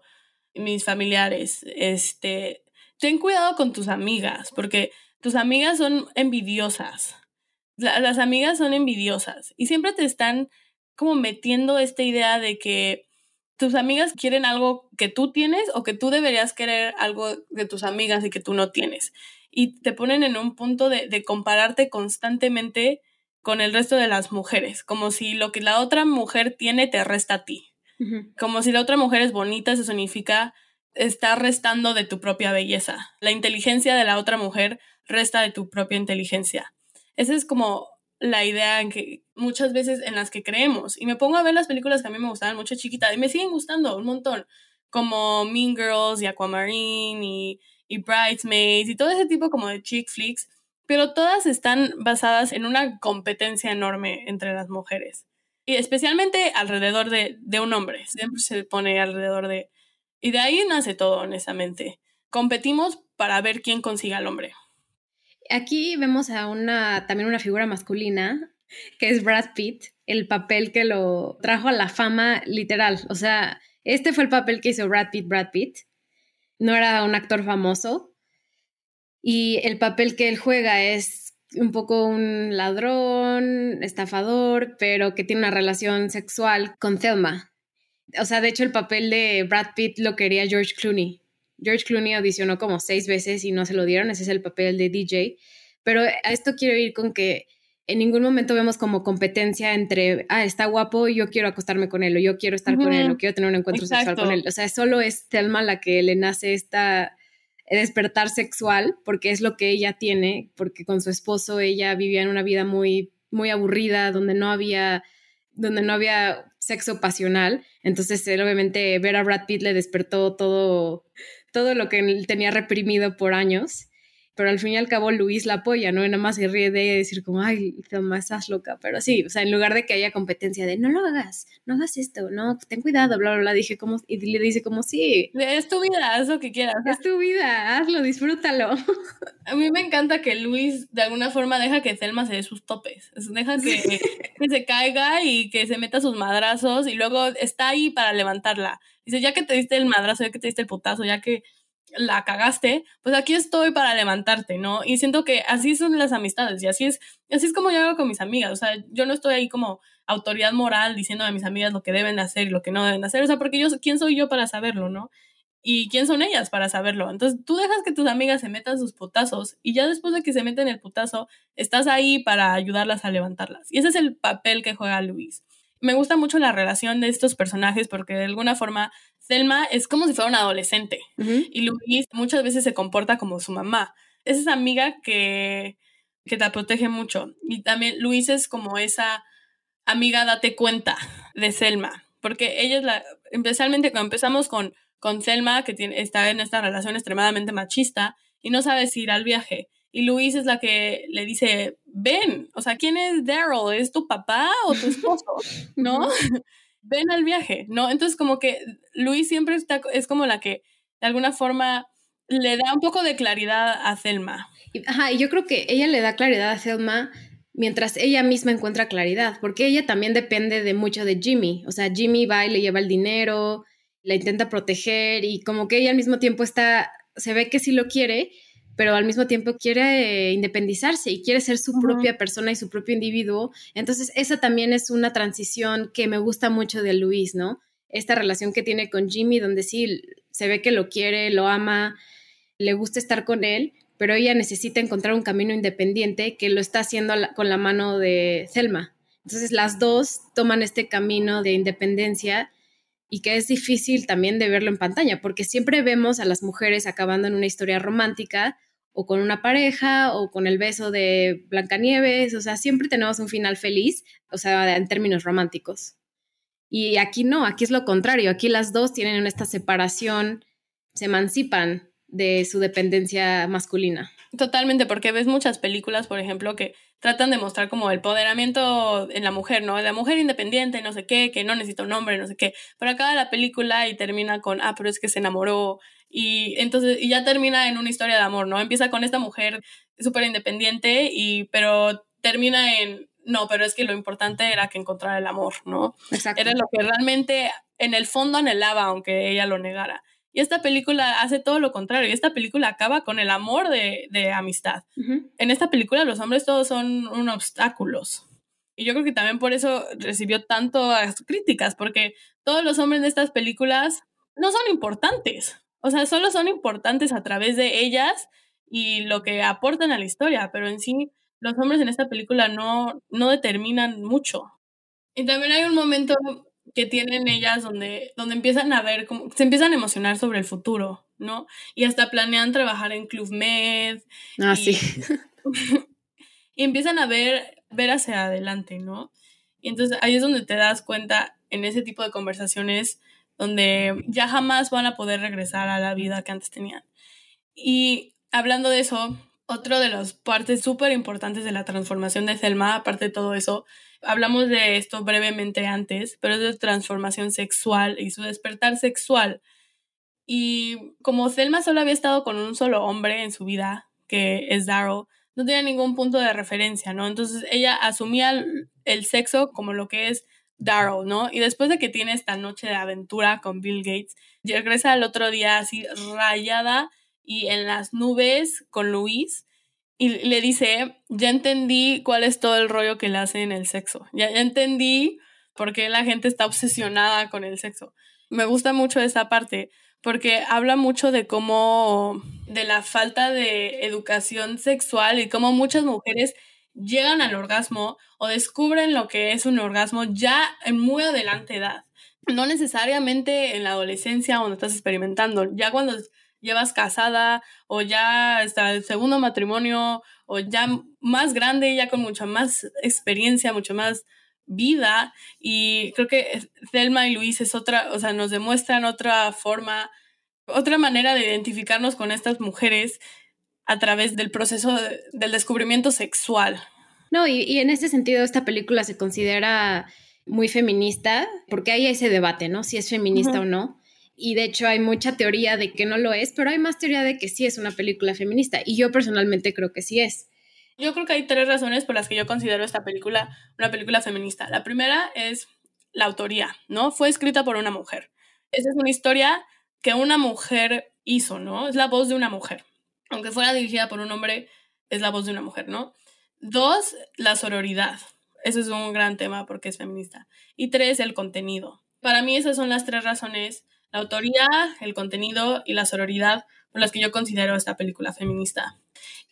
mis familiares, este, ten cuidado con tus amigas, porque tus amigas son envidiosas. las amigas son envidiosas y siempre te están como metiendo esta idea de que tus amigas quieren algo que tú tienes o que tú deberías querer algo de tus amigas y que tú no tienes. Y te ponen en un punto de, de compararte constantemente con el resto de las mujeres, como si lo que la otra mujer tiene te resta a ti. Como si la otra mujer es bonita, eso significa estar restando de tu propia belleza. La inteligencia de la otra mujer resta de tu propia inteligencia. Esa es como la idea en que muchas veces en las que creemos. Y me pongo a ver las películas que a mí me gustaban mucho chiquita y me siguen gustando un montón, como Mean Girls y Aquamarine y, y Bridesmaids y todo ese tipo como de chick flicks, pero todas están basadas en una competencia enorme entre las mujeres. Y especialmente alrededor de, de un hombre. Siempre se pone alrededor de... Y de ahí nace todo, honestamente. Competimos para ver quién consiga al hombre. Aquí vemos a una, también una figura masculina, que es Brad Pitt, el papel que lo trajo a la fama literal. O sea, este fue el papel que hizo Brad Pitt, Brad Pitt. No era un actor famoso. Y el papel que él juega es un poco un ladrón, estafador, pero que tiene una relación sexual con Thelma. O sea, de hecho, el papel de Brad Pitt lo quería George Clooney. George Clooney audicionó como seis veces y no se lo dieron, ese es el papel de DJ. Pero a esto quiero ir con que en ningún momento vemos como competencia entre, ah, está guapo, yo quiero acostarme con él, o yo quiero estar con él, o quiero tener un encuentro sexual con él. O sea, solo es Thelma la que le nace esta despertar sexual, porque es lo que ella tiene, porque con su esposo ella vivía en una vida muy, muy aburrida, donde no había, donde no había sexo pasional. Entonces, él, obviamente, ver a Brad Pitt le despertó todo, todo lo que él tenía reprimido por años. Pero al fin y al cabo Luis la apoya, ¿no? Y nada más se ríe de ella y decir como, ay, Thelma, estás loca, pero sí, o sea, en lugar de que haya competencia de, no lo hagas, no hagas esto, no, ten cuidado, bla, bla, bla, dije como, y le dice como, sí. Es tu vida, haz lo que quieras. Es tu vida, hazlo, disfrútalo. A mí me encanta que Luis de alguna forma deja que Thelma se dé sus topes, deja que, que se caiga y que se meta sus madrazos y luego está ahí para levantarla. Dice, ya que te diste el madrazo, ya que te diste el putazo, ya que la cagaste, pues aquí estoy para levantarte, ¿no? Y siento que así son las amistades y así es, así es como yo hago con mis amigas, o sea, yo no estoy ahí como autoridad moral diciendo a mis amigas lo que deben hacer y lo que no deben hacer, o sea, porque yo, ¿quién soy yo para saberlo, no? Y quién son ellas para saberlo. Entonces tú dejas que tus amigas se metan sus putazos y ya después de que se meten el putazo, estás ahí para ayudarlas a levantarlas. Y ese es el papel que juega Luis. Me gusta mucho la relación de estos personajes porque de alguna forma Selma es como si fuera una adolescente y Luis muchas veces se comporta como su mamá. Es esa amiga que, que te protege mucho. Y también Luis es como esa amiga date cuenta de Selma, porque ella es la, especialmente cuando empezamos con, con Selma, que tiene, está en esta relación extremadamente machista y no sabe si ir al viaje. Y Luis es la que le dice, ven, o sea, ¿quién es Daryl? ¿Es tu papá o tu esposo? ¿No? ven al viaje, ¿no? Entonces como que Luis siempre está, es como la que de alguna forma le da un poco de claridad a Selma. Ajá, y yo creo que ella le da claridad a Selma mientras ella misma encuentra claridad, porque ella también depende de mucho de Jimmy, o sea, Jimmy va y le lleva el dinero, la intenta proteger y como que ella al mismo tiempo está, se ve que sí lo quiere, pero al mismo tiempo quiere eh, independizarse y quiere ser su propia persona y su propio individuo. Entonces, esa también es una transición que me gusta mucho de Luis, ¿no? Esta relación que tiene con Jimmy, donde sí se ve que lo quiere, lo ama, le gusta estar con él, pero ella necesita encontrar un camino independiente que lo está haciendo con la mano de Selma. Entonces, las dos toman este camino de independencia y que es difícil también de verlo en pantalla, porque siempre vemos a las mujeres acabando en una historia romántica, o con una pareja o con el beso de Blancanieves, o sea, siempre tenemos un final feliz, o sea, en términos románticos. Y aquí no, aquí es lo contrario, aquí las dos tienen esta separación, se emancipan de su dependencia masculina. Totalmente, porque ves muchas películas, por ejemplo, que tratan de mostrar como el poderamiento en la mujer, ¿no? La mujer independiente, no sé qué, que no necesita un hombre, no sé qué. Pero acaba la película y termina con, ah, pero es que se enamoró y entonces y ya termina en una historia de amor, ¿no? Empieza con esta mujer súper independiente y pero termina en no, pero es que lo importante era que encontrara el amor, ¿no? Exacto. Era lo que realmente en el fondo anhelaba, aunque ella lo negara. Y esta película hace todo lo contrario. Y esta película acaba con el amor de, de amistad. En esta película los hombres todos son un obstáculos. Y yo creo que también por eso recibió tantas críticas, porque todos los hombres de estas películas no son importantes. O sea, solo son importantes a través de ellas y lo que aportan a la historia, pero en sí los hombres en esta película no, no determinan mucho. Y también hay un momento que tienen ellas donde, donde empiezan a ver, como, se empiezan a emocionar sobre el futuro, ¿no? Y hasta planean trabajar en Club Med. Ah, sí. y empiezan a ver, ver hacia adelante, ¿no? Y entonces ahí es donde te das cuenta en ese tipo de conversaciones donde ya jamás van a poder regresar a la vida que antes tenían. Y hablando de eso, otro de las partes súper importantes de la transformación de Selma, aparte de todo eso, hablamos de esto brevemente antes, pero es de transformación sexual y su despertar sexual. Y como Selma solo había estado con un solo hombre en su vida, que es Daryl, no tenía ningún punto de referencia, ¿no? Entonces ella asumía el sexo como lo que es Daryl, ¿no? Y después de que tiene esta noche de aventura con Bill Gates, regresa al otro día así rayada y en las nubes con Luis y le dice, ya entendí cuál es todo el rollo que le hace en el sexo, ya, ya entendí por qué la gente está obsesionada con el sexo. Me gusta mucho esa parte porque habla mucho de cómo, de la falta de educación sexual y cómo muchas mujeres llegan al orgasmo o descubren lo que es un orgasmo ya en muy adelante edad. No necesariamente en la adolescencia cuando estás experimentando, ya cuando llevas casada o ya hasta el segundo matrimonio o ya más grande, ya con mucha más experiencia, mucho más vida y creo que Thelma y Luis es otra, o sea, nos demuestran otra forma, otra manera de identificarnos con estas mujeres a través del proceso del descubrimiento sexual. No, y, y en ese sentido esta película se considera muy feminista, porque hay ese debate, ¿no? Si es feminista o no. Y de hecho hay mucha teoría de que no lo es, pero hay más teoría de que sí es una película feminista. Y yo personalmente creo que sí es. Yo creo que hay tres razones por las que yo considero esta película una película feminista. La primera es la autoría, ¿no? Fue escrita por una mujer. Esa es una historia que una mujer hizo, ¿no? Es la voz de una mujer. Aunque fuera dirigida por un hombre, es la voz de una mujer, ¿no? Dos, la sororidad. Eso es un gran tema porque es feminista. Y tres, el contenido. Para mí esas son las tres razones, la autoría, el contenido y la sororidad por las que yo considero esta película feminista.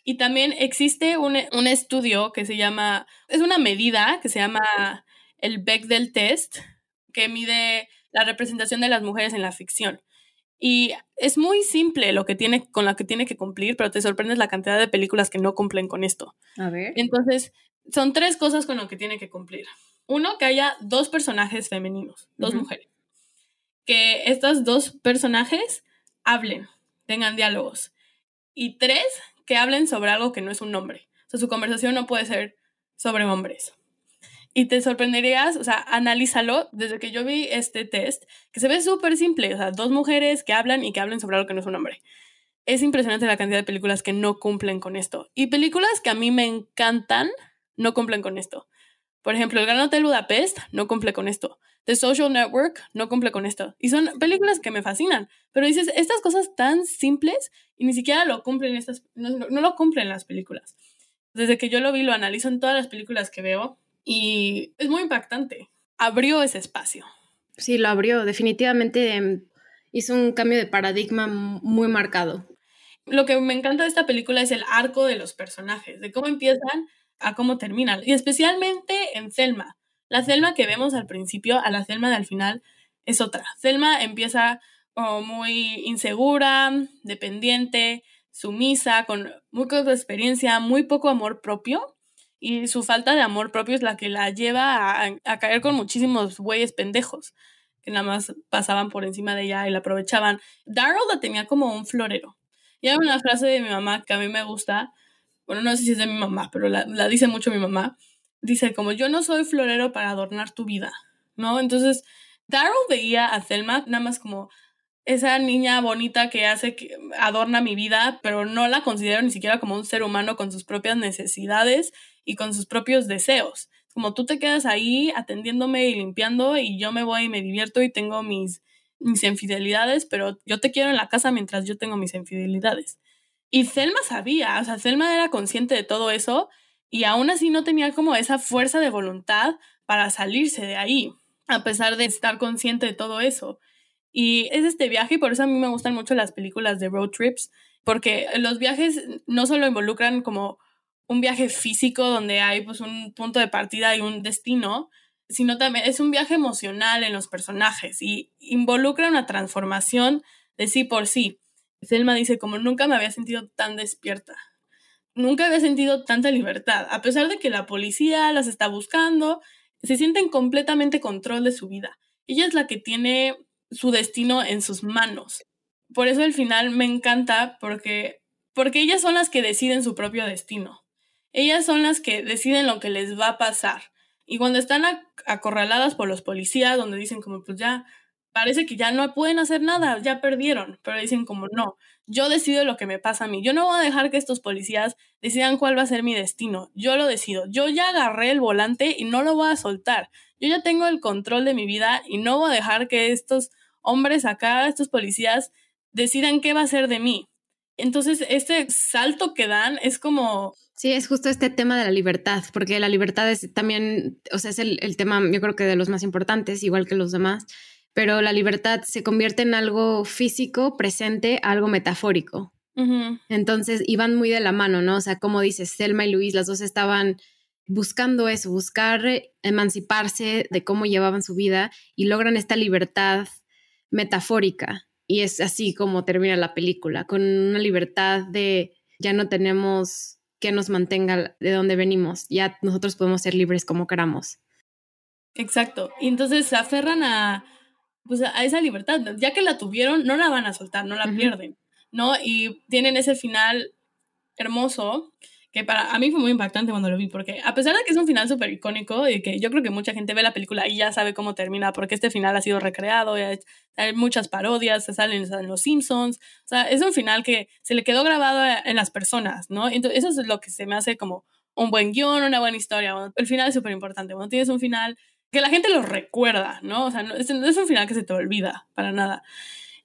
Y también existe un, un estudio que se llama, es una medida que se llama el Bechdel Test, que mide la representación de las mujeres en la ficción. Y es muy simple lo que tiene, con lo que tiene que cumplir, pero te sorprendes la cantidad de películas que no cumplen con esto. A ver. Entonces, son tres cosas con lo que tiene que cumplir. Uno, que haya dos personajes femeninos, dos mujeres. Que estos dos personajes hablen, tengan diálogos. Y tres, que hablen sobre algo que no es un nombre. O sea, su conversación no puede ser sobre hombres. Y te sorprenderías, o sea, analízalo desde que yo vi este test, que se ve súper simple, o sea, dos mujeres que hablan y que hablen sobre algo que no es un hombre. Es impresionante la cantidad de películas que no cumplen con esto. Y películas que a mí me encantan, no cumplen con esto. Por ejemplo, El Gran Hotel Budapest no cumple con esto. The Social Network no cumple con esto. Y son películas que me fascinan. Pero dices, estas cosas tan simples y ni siquiera lo cumplen estas, no, no lo cumplen las películas. Desde que yo lo vi, lo analizo en todas las películas que veo y es muy impactante. Abrió ese espacio. Sí, lo abrió. Definitivamente em, hizo un cambio de paradigma muy marcado. Lo que me encanta de esta película es el arco de los personajes, de cómo empiezan a cómo terminan. Y especialmente en Selma. La Selma que vemos al principio a la Selma de al final es otra. Selma empieza como muy insegura, dependiente, sumisa, con muy poca experiencia, muy poco amor propio. Y su falta de amor propio es la que la lleva a, a caer con muchísimos güeyes pendejos que nada más pasaban por encima de ella y la aprovechaban. Daryl la tenía como un florero. Y hay una frase de mi mamá que a mí me gusta, bueno, no sé si es de mi mamá, pero la, dice mucho mi mamá, dice como yo no soy florero para adornar tu vida, ¿no? Entonces, Daryl veía a Thelma nada más como esa niña bonita que hace que adorna mi vida, pero no la considero ni siquiera como un ser humano con sus propias necesidades y con sus propios deseos. Como tú te quedas ahí atendiéndome y limpiando y yo me voy y me divierto y tengo mis, mis infidelidades, pero yo te quiero en la casa mientras yo tengo mis infidelidades. Y Selma sabía, o sea, Selma era consciente de todo eso y aún así no tenía como esa fuerza de voluntad para salirse de ahí, a pesar de estar consciente de todo eso. Y es este viaje y por eso a mí me gustan mucho las películas de road trips, porque los viajes no solo involucran como un viaje físico donde hay pues un punto de partida y un destino, sino también es un viaje emocional en los personajes y involucra una transformación de sí por sí. Selma dice, como nunca me había sentido tan despierta. Nunca había sentido tanta libertad. A pesar de que la policía las está buscando, se siente en completamente control de su vida. Ella es la que tiene su destino en sus manos. Por eso al final me encanta porque, porque ellas son las que deciden su propio destino. Ellas son las que deciden lo que les va a pasar. Y cuando están acorraladas por los policías, donde dicen como pues ya parece que ya no pueden hacer nada, ya perdieron, pero dicen como no, yo decido lo que me pasa a mí, yo no voy a dejar que estos policías decidan cuál va a ser mi destino, yo lo decido, yo ya agarré el volante y no lo voy a soltar, yo ya tengo el control de mi vida y no voy a dejar que estos hombres acá, estos policías, decidan qué va a ser de mí. Entonces, este salto que dan es como... Sí, es justo este tema de la libertad, porque la libertad es también, o sea, es el, el tema, yo creo que de los más importantes, igual que los demás pero la libertad se convierte en algo físico, presente, algo metafórico. Entonces iban muy de la mano, ¿no? O sea, como dices, Selma y Luis, las dos estaban buscando eso, buscar emanciparse de cómo llevaban su vida y logran esta libertad metafórica. Y es así como termina la película, con una libertad de ya no tenemos que nos mantenga de donde venimos, ya nosotros podemos ser libres como queramos. Exacto. Y entonces se aferran a, pues a esa libertad, ya que la tuvieron, no la van a soltar, no la pierden, ¿no? Y tienen ese final hermoso que para a mí fue muy impactante cuando lo vi, porque a pesar de que es un final súper icónico y que yo creo que mucha gente ve la película y ya sabe cómo termina, porque este final ha sido recreado, hay, muchas parodias, se salen, en los Simpsons, o sea, es un final que se le quedó grabado en las personas, ¿no? Entonces, eso es lo que se me hace como un buen guion, una buena historia. El final es súper importante. Cuando tienes un final que la gente lo recuerda, ¿no? O sea, no es, no es un final que se te olvida, para nada.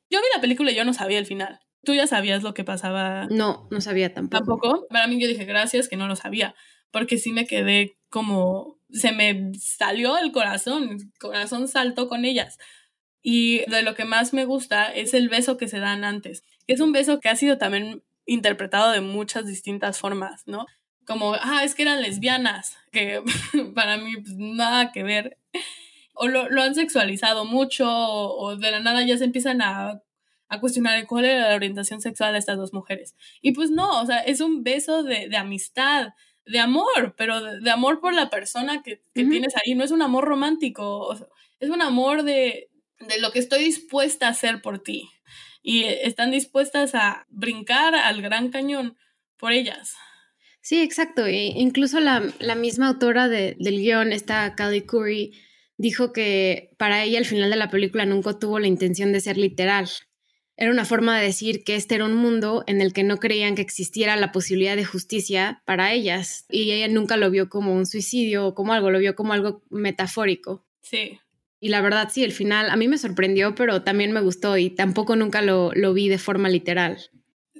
Yo vi la película y yo no sabía el final. ¿Tú ya sabías lo que pasaba? No, no sabía tampoco. Tampoco. Para mí yo dije gracias que no lo sabía, porque sí me quedé como, se me salió el corazón, el corazón saltó con ellas. Y de lo que más me gusta es el beso que se dan antes, es un beso que ha sido también interpretado de muchas distintas formas, ¿no? Como, ah, es que eran lesbianas, que para mí pues, nada que ver. O lo, lo han sexualizado mucho, o de la nada ya se empiezan a a cuestionar cuál era la orientación sexual de estas dos mujeres. Y pues no, o sea, es un beso de, de amistad, de amor, pero de, amor por la persona que, que tienes ahí. No es un amor romántico, es un amor de, de lo que estoy dispuesta a hacer por ti. Y están dispuestas a brincar al gran cañón por ellas. Sí, exacto. E incluso la, la misma autora de, del guion, esta Callie Curry, dijo que para ella el final de la película nunca tuvo la intención de ser literal era una forma de decir que este era un mundo en el que no creían que existiera la posibilidad de justicia para ellas y ella nunca lo vio como un suicidio o como algo, lo vio como algo metafórico. Sí. Y la verdad, sí, el final a mí me sorprendió, pero también me gustó y tampoco nunca lo, lo vi de forma literal.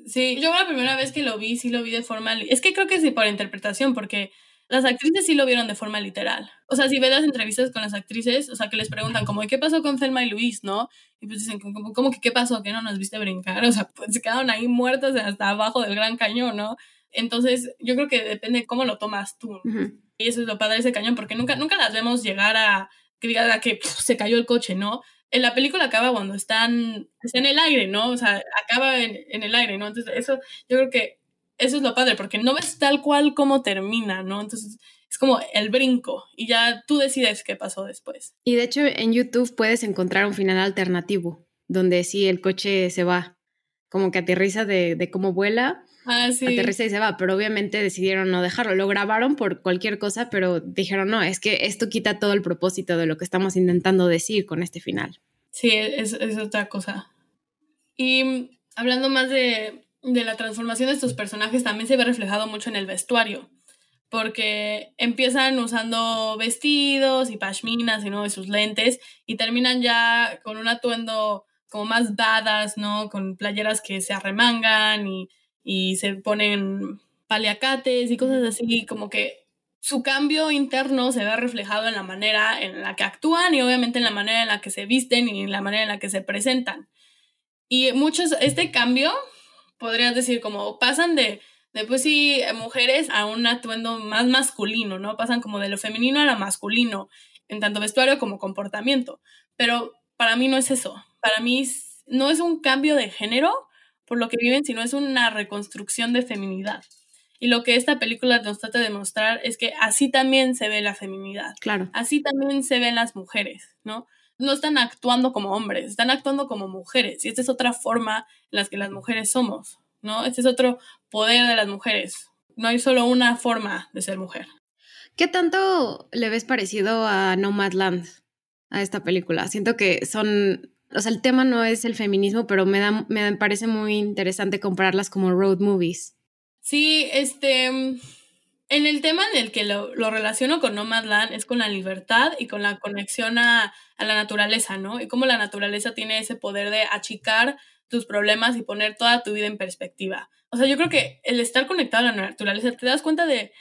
Sí, yo la primera vez que lo vi, sí lo vi de forma... Es que creo que sí por interpretación, porque las actrices sí lo vieron de forma literal. O sea, si ves las entrevistas con las actrices, o sea, que les preguntan como, ¿qué pasó con Thelma y Luis, no? Y pues dicen, como, ¿cómo que qué pasó? ¿Que no nos viste brincar? O sea, pues se quedaron ahí muertas hasta abajo del gran cañón, ¿no? Entonces, yo creo que depende de cómo lo tomas tú. Y eso es lo padre de ese cañón, porque nunca, nunca las vemos llegar a que diga que se cayó el coche, ¿no? En la película acaba cuando están, en el aire, ¿no? O sea, acaba en, en el aire, ¿no? Entonces, eso yo creo que eso es lo padre, porque no ves tal cual cómo termina, ¿no? Entonces es como el brinco y ya tú decides qué pasó después. Y de hecho en YouTube puedes encontrar un final alternativo, donde sí el coche se va, como que aterriza de, cómo vuela. Ah, sí. Aterriza y se va, pero obviamente decidieron no dejarlo. Lo grabaron por cualquier cosa, pero dijeron, no, es que esto quita todo el propósito de lo que estamos intentando decir con este final. Sí, es, es otra cosa. Y hablando más de, de la transformación de estos personajes también se ve reflejado mucho en el vestuario, porque empiezan usando vestidos y pashminas y ¿no? sus lentes y terminan ya con un atuendo como más dadas, ¿no? Con playeras que se arremangan y, y se ponen paliacates y cosas así, como que su cambio interno se ve reflejado en la manera en la que actúan y obviamente en la manera en la que se visten y en la manera en la que se presentan. Y muchos, este cambio podrías decir, como pasan de, de pues sí, mujeres a un atuendo más masculino, ¿no? Pasan como de lo femenino a lo masculino, en tanto vestuario como comportamiento. Pero para mí no es eso. Para mí no es un cambio de género por lo que viven, sino es una reconstrucción de feminidad. Y lo que esta película nos trata de demostrar es que así también se ve la feminidad. Claro. Así también se ven las mujeres, ¿no? No están actuando como hombres, están actuando como mujeres. Y esta es otra forma en la que las mujeres somos, ¿no? Este es otro poder de las mujeres. No hay solo una forma de ser mujer. ¿Qué tanto le ves parecido a Nomadland, a esta película? Siento que son, o sea, el tema no es el feminismo, pero me, da, me parece muy interesante compararlas como road movies. Sí, este en el tema en el que lo, relaciono con Nomadland es con la libertad y con la conexión a, a, la naturaleza, ¿no? Y cómo la naturaleza tiene ese poder de achicar tus problemas y poner toda tu vida en perspectiva. O sea, yo creo que el estar conectado a la naturaleza, te das cuenta de,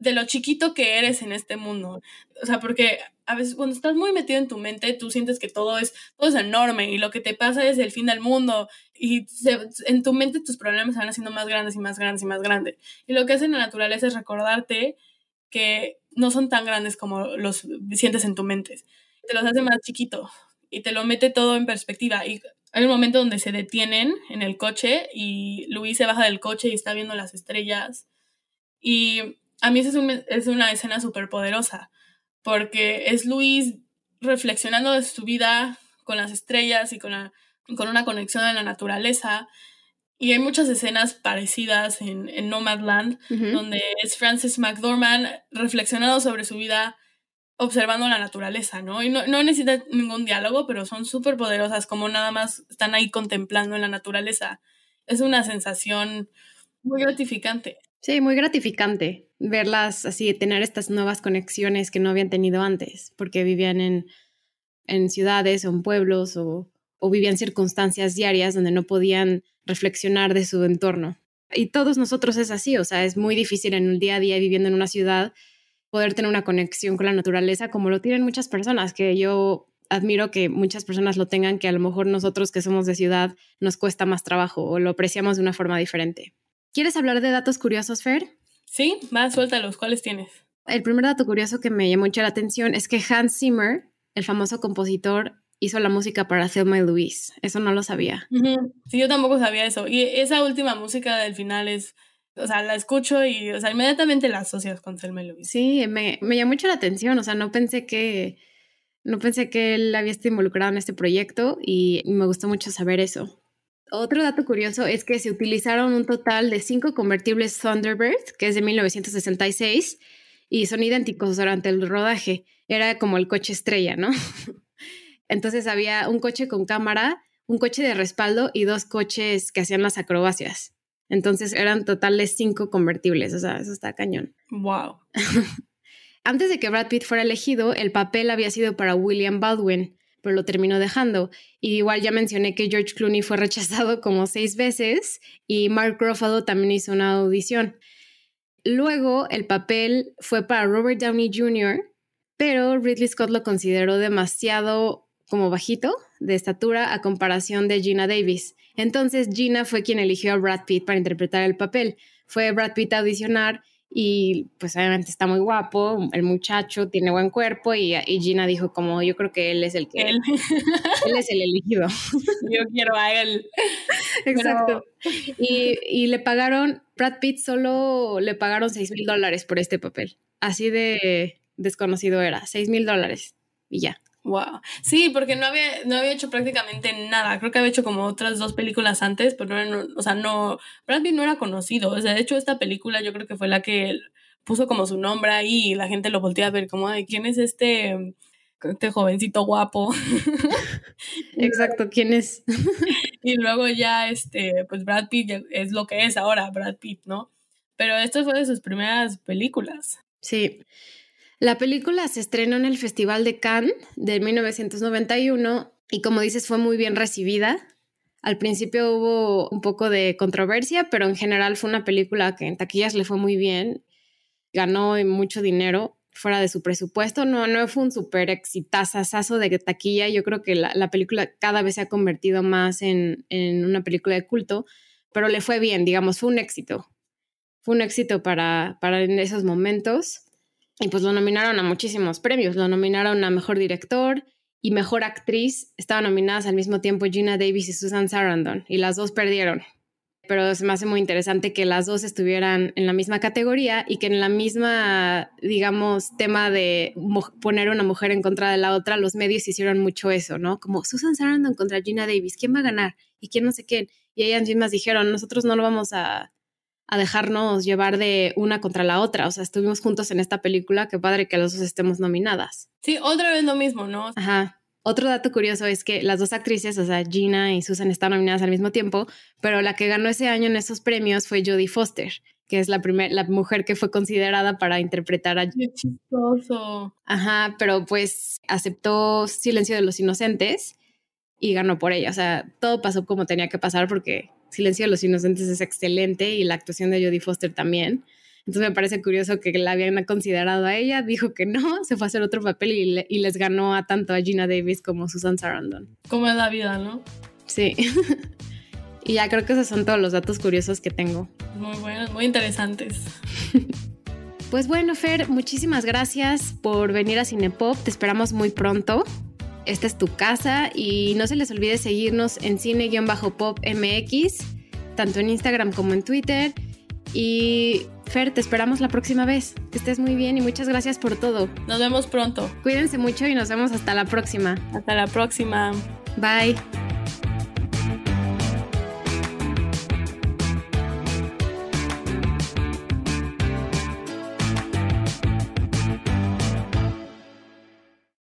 de lo chiquito que eres en este mundo. O sea, porque a veces cuando estás muy metido en tu mente, tú sientes que todo es, todo es enorme y lo que te pasa es el fin del mundo y en tu mente tus problemas se van haciendo más grandes y más grandes y más grandes. Y lo que hace la naturaleza es recordarte que no son tan grandes como los sientes en tu mente. Te los hace más chiquitos y te lo mete todo en perspectiva. Y hay un momento donde se detienen en el coche y Luis se baja del coche y está viendo las estrellas. Y a mí esa es, una escena súper poderosa, porque es Luis reflexionando de su vida con las estrellas y con, con una conexión a la naturaleza. Y hay muchas escenas parecidas en, en Nomadland, donde es Francis McDormand reflexionando sobre su vida observando la naturaleza, ¿no? Y no, no necesita ningún diálogo, pero son súper poderosas, como nada más están ahí contemplando en la naturaleza. Es una sensación muy gratificante. Sí, muy gratificante verlas así, tener estas nuevas conexiones que no habían tenido antes, porque vivían en, en ciudades o en pueblos o, o vivían circunstancias diarias donde no podían reflexionar de su entorno. Y todos nosotros es así, o sea, es muy difícil en un día a día viviendo en una ciudad poder tener una conexión con la naturaleza como lo tienen muchas personas, que yo admiro que muchas personas lo tengan, que a lo mejor nosotros que somos de ciudad nos cuesta más trabajo o lo apreciamos de una forma diferente. ¿Quieres hablar de datos curiosos, Fer? Sí, más los ¿cuáles tienes? El primer dato curioso que me llamó mucho la atención es que Hans Zimmer, el famoso compositor, hizo la música para Thelma y Louise. Eso no lo sabía. Sí, yo tampoco sabía eso. Y esa última música del final es, o sea, la escucho y, o sea, inmediatamente la asocias con Thelma y Louise. Sí, me, me llamó mucho la atención. O sea, no pensé que, no pensé que él había estado involucrado en este proyecto y me gustó mucho saber eso. Otro dato curioso es que se utilizaron un total de cinco convertibles Thunderbird, que es de 1966, y son idénticos durante el rodaje. Era como el coche estrella, ¿no? Entonces había un coche con cámara, un coche de respaldo y dos coches que hacían las acrobacias. Entonces eran totales cinco convertibles, o sea, eso está cañón. Wow. Antes de que Brad Pitt fuera elegido, el papel había sido para William Baldwin, pero lo terminó dejando. Y igual ya mencioné que George Clooney fue rechazado como seis veces y Mark Ruffalo también hizo una audición. Luego el papel fue para Robert Downey Jr., pero Ridley Scott lo consideró demasiado como bajito de estatura a comparación de Gina Davis. Entonces Gina fue quien eligió a Brad Pitt para interpretar el papel. Fue Brad Pitt a audicionar y pues obviamente está muy guapo, el muchacho tiene buen cuerpo y, Gina dijo como yo creo que él es el que él, es el elegido. Yo quiero a él. Exacto. Y, y, le pagaron, Brad Pitt solo le pagaron 6 mil dólares por este papel. Así de desconocido era, 6 mil dólares y ya. Wow. Sí, porque no había, no había hecho prácticamente nada. Creo que había hecho como otras dos películas antes, pero no, o sea, no, Brad Pitt no era conocido. O sea, de hecho, esta película yo creo que fue la que puso como su nombre ahí y la gente lo voltea a ver como, ay, ¿quién es este, este jovencito guapo? Exacto, ¿quién es? y luego ya, este, pues Brad Pitt es lo que es ahora, Brad Pitt, ¿no? Pero esto fue de sus primeras películas. Sí. La película se estrenó en el Festival de Cannes de 1991 y como dices fue muy bien recibida. Al principio hubo un poco de controversia, pero en general fue una película que en taquillas le fue muy bien. Ganó mucho dinero fuera de su presupuesto. No, no fue un súper exitazazo de taquilla. Yo creo que la, película cada vez se ha convertido más en, en una película de culto, pero le fue bien, digamos, fue un éxito. Fue un éxito para, para en esos momentos. Y pues lo nominaron a muchísimos premios. Lo nominaron a Mejor Director y Mejor Actriz. Estaban nominadas al mismo tiempo Gina Davis y Susan Sarandon. Y las dos perdieron. Pero se me hace muy interesante que las dos estuvieran en la misma categoría y que en la misma, digamos, tema de poner una mujer en contra de la otra, los medios hicieron mucho eso, ¿no? Como Susan Sarandon contra Gina Davis, ¿quién va a ganar? ¿Y quién no sé quién? Y ellas mismas dijeron, nosotros no lo vamos a, a dejarnos llevar de una contra la otra. O sea, estuvimos juntos en esta película, qué padre que los dos estemos nominadas. Sí, otra vez lo mismo, ¿no? Ajá. Otro dato curioso es que las dos actrices, o sea, Gina y Susan, están nominadas al mismo tiempo, pero la que ganó ese año en esos premios fue Jodie Foster, que es la, primer, la mujer que fue considerada para interpretar a... Qué chistoso. Ajá, pero pues aceptó Silencio de los Inocentes y ganó por ella. O sea, todo pasó como tenía que pasar porque Silencio de los Inocentes es excelente y la actuación de Jodie Foster también. Entonces me parece curioso que la habían considerado a ella, dijo que no, se fue a hacer otro papel y, les ganó a tanto a Gina Davis como Susan Sarandon. Como es la vida, ¿no? Sí. y ya creo que esos son todos los datos curiosos que tengo. Muy buenos, muy interesantes. pues bueno, Fer, muchísimas gracias por venir a Cinepop. Te esperamos muy pronto esta es tu casa y no se les olvide seguirnos en cine-pop-mx, tanto en Instagram como en Twitter. Y Fer, te esperamos la próxima vez. Que estés muy bien y muchas gracias por todo. Nos vemos pronto. Cuídense mucho y nos vemos hasta la próxima. Hasta la próxima. Bye.